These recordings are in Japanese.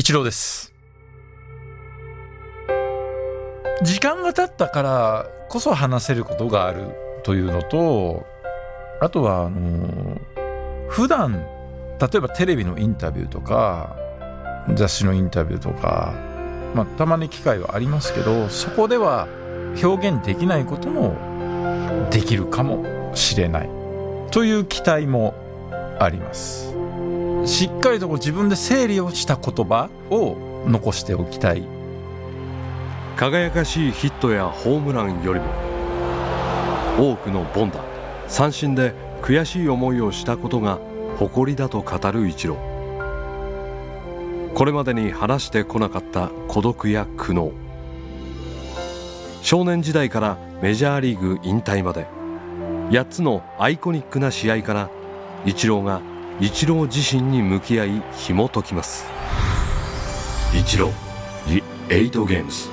一郎です。時間が経ったからこそ話せることがあるというのとあとはあの普段例えばテレビのインタビューとか雑誌のインタビューとか、まあ、たまに機会はありますけどそこでは表現できないこともできるかもしれないという期待もあります。しっかりと自分で整理をした言葉を残しておきたい。輝かしいヒットやホームランよりも多くの凡打三振で悔しい思いをしたことが誇りだと語るイチロー。これまでに話してこなかった孤独や苦悩。少年時代からメジャーリーグ引退まで8つのアイコニックな試合からイチローがイチロー自身に向き合い紐解きます。イチロー The 8 Games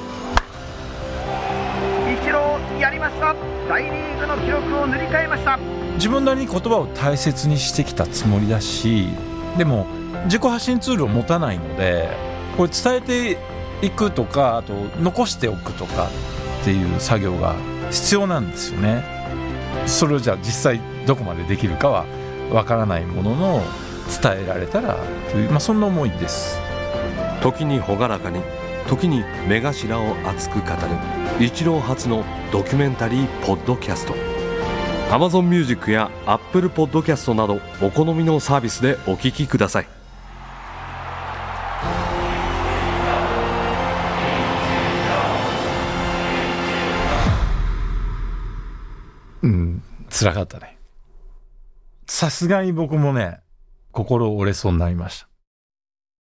イチローやりました。大リーグの記録を塗り替えました。自分なりに言葉を大切にしてきたつもりだしでも自己発信ツールを持たないのでこれ伝えていくとかあと残しておくとかっていう作業が必要なんですよね。それをじゃあ実際どこまでできるかはわからないものの伝えられたらという、まあ、そんな思いです。時に朗らかに時に目頭を熱く語るイチロー初のドキュメンタリーポッドキャスト。Amazon Music や Apple Podcast などお好みのサービスでお聞きください。うん辛かったねさすがに僕もね心折れそうになりました。